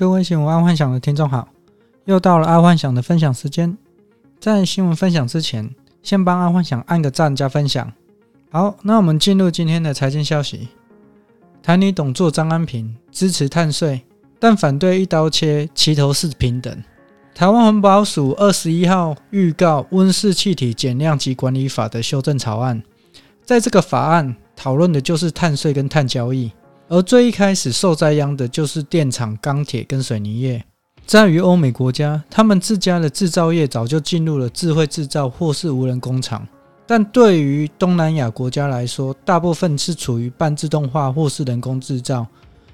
各位新闻爱幻想的听众好，又到了爱幻想的分享时间。在新闻分享之前，先帮爱幻想按个赞加分享。好，那我们进入今天的财经消息。台泥董座张安平支持碳税，但反对一刀切齐头式平等。台湾环保署二十一号预告温室气体减量及管理法的修正草案，在这个法案讨论的就是碳税跟碳交易。而最一开始受灾殃的就是电厂、钢铁跟水泥业。在于欧美国家，他们自家的制造业早就进入了智慧制造或是无人工厂，但对于东南亚国家来说，大部分是处于半自动化或是人工制造。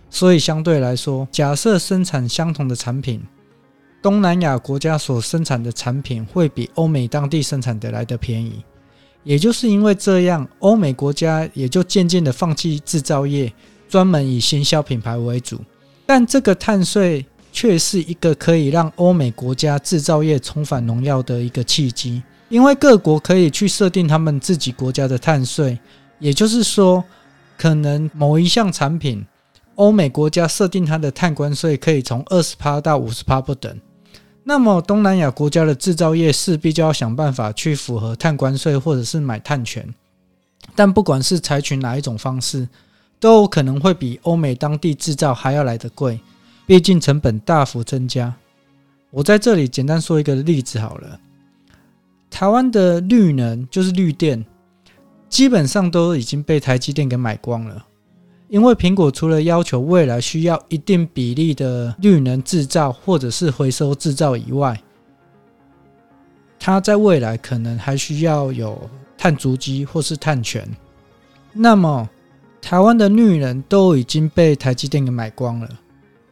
所以相对来说，假设生产相同的产品，东南亚国家所生产的产品会比欧美当地生产的来得便宜。也就是因为这样，欧美国家也就渐渐的放弃制造业。专门以行销品牌为主，但这个碳税却是一个可以让欧美国家制造业重返荣耀的一个契机，因为各国可以去设定他们自己国家的碳税，也就是说，可能某一项产品，欧美国家设定它的碳关税可以从二十趴到五十趴不等，那么东南亚国家的制造业势必就要想办法去符合碳关税，或者是买碳权，但不管是采取哪一种方式。都可能会比欧美当地制造还要来得贵，毕竟成本大幅增加。我在这里简单说一个例子好了，台湾的绿能就是绿电，基本上都已经被台积电给买光了。因为苹果除了要求未来需要一定比例的绿能制造或者是回收制造以外，它在未来可能还需要有碳足迹或是碳权。那么台湾的绿能都已经被台积电给买光了，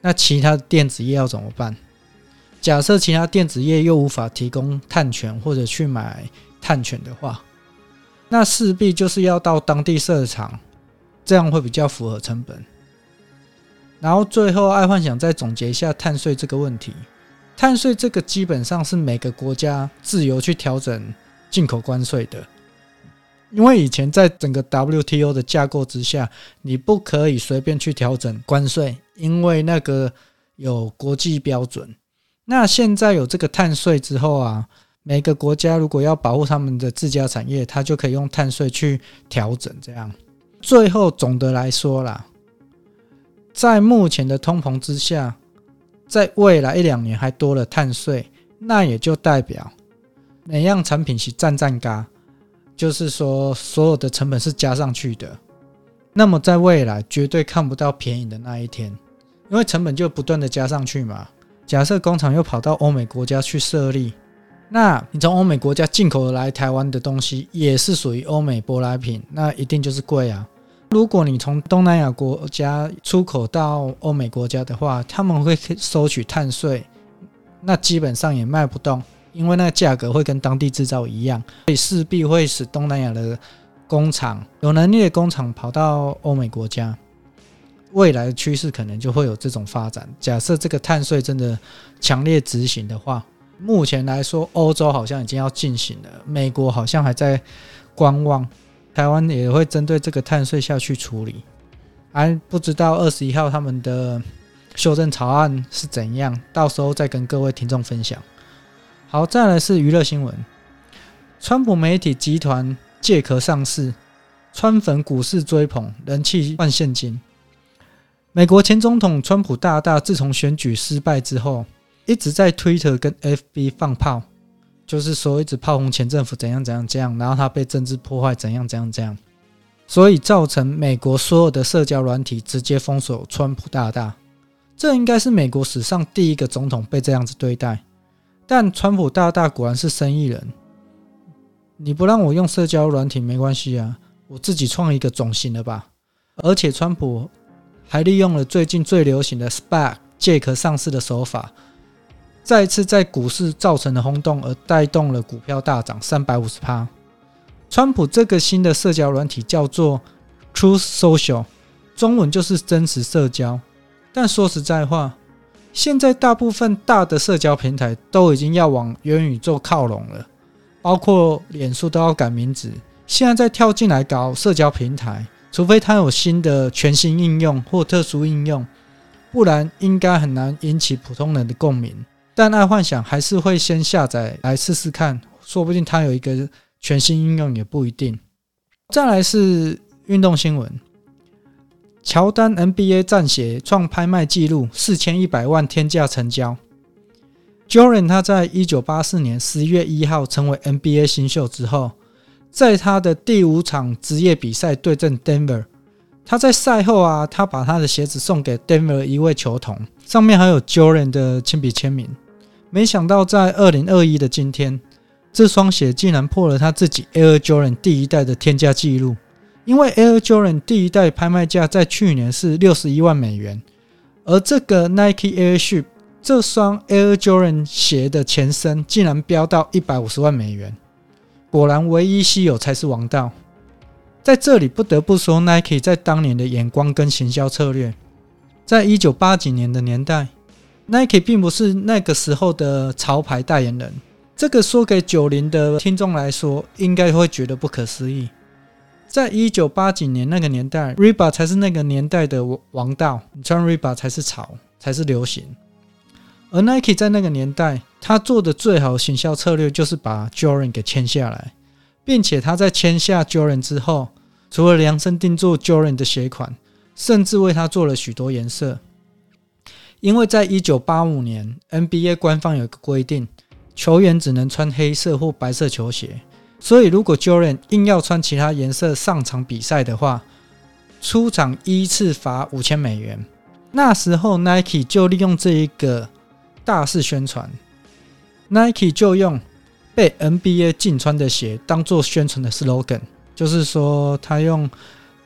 那其他电子业要怎么办？假设其他电子业又无法提供碳权或者去买碳权的话，那势必就是要到当地设厂，这样会比较符合成本。然后最后，爱幻想再总结一下碳税这个问题。碳税这个基本上是每个国家自由去调整进口关税的。因为以前在整个 WTO 的架构之下，你不可以随便去调整关税，因为那个有国际标准。那现在有这个碳税之后啊，每个国家如果要保护他们的自家产业，它就可以用碳税去调整。这样，最后总的来说啦，在目前的通膨之下，在未来一两年还多了碳税，那也就代表每样产品是战战嘎。就是说，所有的成本是加上去的，那么在未来绝对看不到便宜的那一天，因为成本就不断的加上去嘛。假设工厂又跑到欧美国家去设立，那你从欧美国家进口来台湾的东西也是属于欧美舶来品，那一定就是贵啊。如果你从东南亚国家出口到欧美国家的话，他们会收取碳税，那基本上也卖不动。因为那个价格会跟当地制造一样，所以势必会使东南亚的工厂有能力的工厂跑到欧美国家。未来的趋势可能就会有这种发展。假设这个碳税真的强烈执行的话，目前来说，欧洲好像已经要进行了，美国好像还在观望，台湾也会针对这个碳税下去处理。还不知道二十一号他们的修正草案是怎样，到时候再跟各位听众分享。好，再来是娱乐新闻。川普媒体集团借壳上市，川粉股市追捧，人气换现金。美国前总统川普大大自从选举失败之后，一直在 Twitter 跟 FB 放炮，就是说一直炮轰前政府怎样怎样怎样，然后他被政治破坏怎样怎样怎样，所以造成美国所有的社交软体直接封锁川普大大。这应该是美国史上第一个总统被这样子对待。但川普大大果然是生意人，你不让我用社交软体没关系啊，我自己创一个总行了吧。而且川普还利用了最近最流行的 SPAC 借壳上市的手法，再次在股市造成了轰动，而带动了股票大涨三百五十趴。川普这个新的社交软体叫做 Truth Social，中文就是真实社交。但说实在话。现在大部分大的社交平台都已经要往元宇宙靠拢了，包括脸书都要改名字。现在再跳进来搞社交平台，除非它有新的全新应用或特殊应用，不然应该很难引起普通人的共鸣。但爱幻想还是会先下载来试试看，说不定它有一个全新应用也不一定。再来是运动新闻，乔丹 NBA 战鞋创拍卖纪录，四千一百万天价成交。Jordan 他在一九八四年十一月一号成为 NBA 新秀之后，在他的第五场职业比赛对阵 Denver，他在赛后啊，他把他的鞋子送给 Denver 一位球童，上面还有 Jordan 的亲笔签名。没想到在二零二一的今天，这双鞋竟然破了他自己 Air Jordan 第一代的天价纪录，因为 Air Jordan 第一代拍卖价在去年是六十一万美元，而这个 Nike Airship 这双 Air Jordan 鞋的前身竟然飙到一百五十万美元，果然唯一稀有才是王道。在这里不得不说，Nike 在当年的眼光跟行销策略，在一九八几年的年代，Nike 并不是那个时候的潮牌代言人。这个说给九零的听众来说，应该会觉得不可思议。在一九八几年那个年代，Reebok 才是那个年代的王道，你穿 Reebok 才是潮，才是流行。而 Nike 在那个年代，他做的最好行销策略就是把 Jordan 给签下来，并且他在签下 Jordan 之后，除了量身定做 Jordan 的鞋款，甚至为他做了许多颜色。因为在一九八五年，NBA 官方有个规定，球员只能穿黑色或白色球鞋，所以如果 Jordan 硬要穿其他颜色上场比赛的话，出场依次罚五千美元。那时候 Nike 就利用这一个。大肆宣传，Nike 就用被 NBA 禁穿的鞋当做宣传的 slogan，就是说他用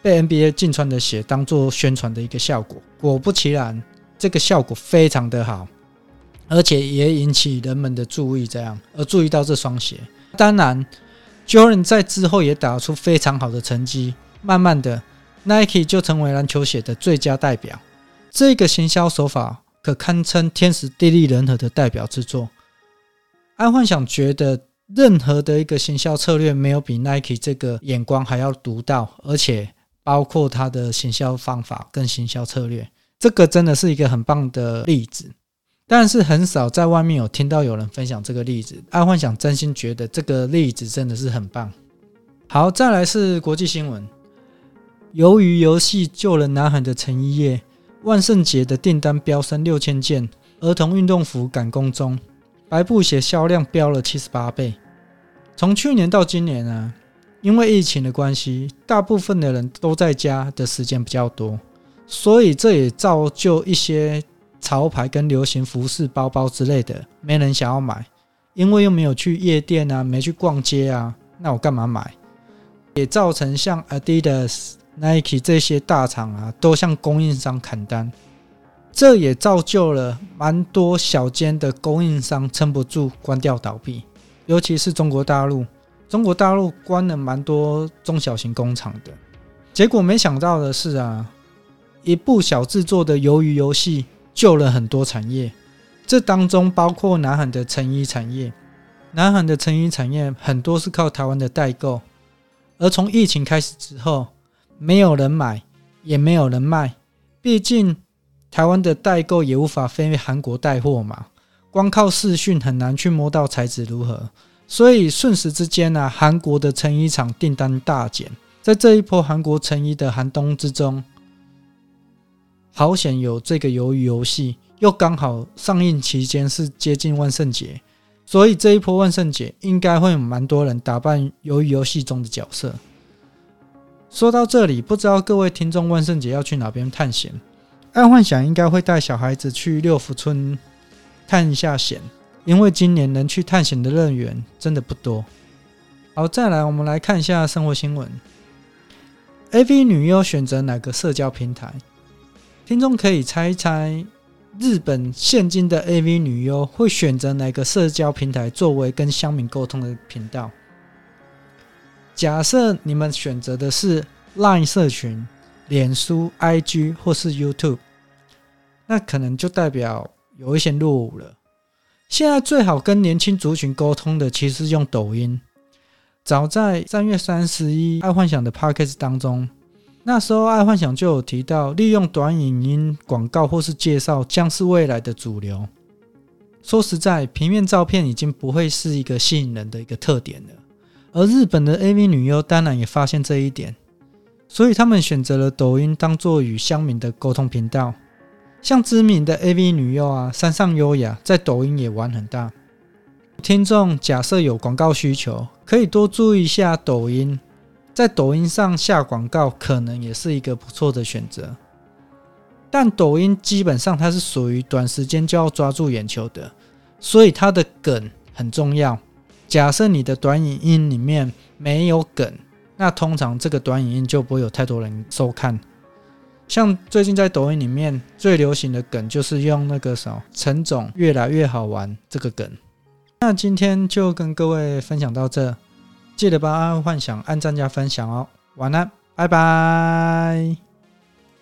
被 NBA 禁穿的鞋当做宣传的一个效果。果不其然，这个效果非常的好，而且也引起人们的注意。这样而注意到这双鞋，当然，Jordan 在之后也打出非常好的成绩，慢慢的，Nike 就成为篮球鞋的最佳代表。这个行销手法。可堪称天时地利人和的代表之作。爱幻想觉得，任何的一个行销策略没有比 Nike 这个眼光还要独到，而且包括它的行销方法跟行销策略，这个真的是一个很棒的例子。但是很少在外面有听到有人分享这个例子。爱幻想真心觉得这个例子真的是很棒。好，再来是国际新闻，由于游戏救了南韩的成衣业。万圣节的订单飙升六千件，儿童运动服赶工中，白布鞋销量飙了七十八倍。从去年到今年啊，因为疫情的关系，大部分的人都在家的时间比较多，所以这也造就一些潮牌跟流行服饰、包包之类的没人想要买，因为又没有去夜店啊，没去逛街啊，那我干嘛买？也造成像 Adidas。Nike 这些大厂啊，都向供应商砍单，这也造就了蛮多小间的供应商撑不住，关掉倒闭。尤其是中国大陆，中国大陆关了蛮多中小型工厂的。结果没想到的是啊，一部小制作的鱿鱼游戏救了很多产业，这当中包括南韩的成衣产业。南韩的成衣产业很多是靠台湾的代购，而从疫情开始之后。没有人买，也没有人卖。毕竟台湾的代购也无法飞韩国带货嘛，光靠视讯很难去摸到材质如何。所以瞬时之间呢、啊，韩国的成衣厂订单大减。在这一波韩国成衣的寒冬之中，好险有这个鱿鱼游戏，又刚好上映期间是接近万圣节，所以这一波万圣节应该会有蛮多人打扮鱿鱼游戏中的角色。说到这里，不知道各位听众万圣节要去哪边探险？爱幻想应该会带小孩子去六福村探一下险，因为今年能去探险的乐园真的不多。好，再来我们来看一下生活新闻：AV 女优选择哪个社交平台？听众可以猜一猜，日本现今的 AV 女优会选择哪个社交平台作为跟乡民沟通的频道？假设你们选择的是 Line 社群、脸书、IG 或是 YouTube，那可能就代表有一些落伍了。现在最好跟年轻族群沟通的，其实是用抖音。早在三月三十一，爱幻想的 Podcast 当中，那时候爱幻想就有提到，利用短影音广告或是介绍将是未来的主流。说实在，平面照片已经不会是一个吸引人的一个特点了。而日本的 AV 女优当然也发现这一点，所以他们选择了抖音当做与乡民的沟通频道。像知名的 AV 女优啊，山上优雅在抖音也玩很大。听众假设有广告需求，可以多注意一下抖音。在抖音上下广告可能也是一个不错的选择，但抖音基本上它是属于短时间就要抓住眼球的，所以它的梗很重要。假设你的短影音里面没有梗，那通常这个短影音就不会有太多人收看。像最近在抖音里面最流行的梗就是用那个什么陈总越来越好玩这个梗。那今天就跟各位分享到这。记得帮安安幻想按赞加分享哦，晚安，拜拜。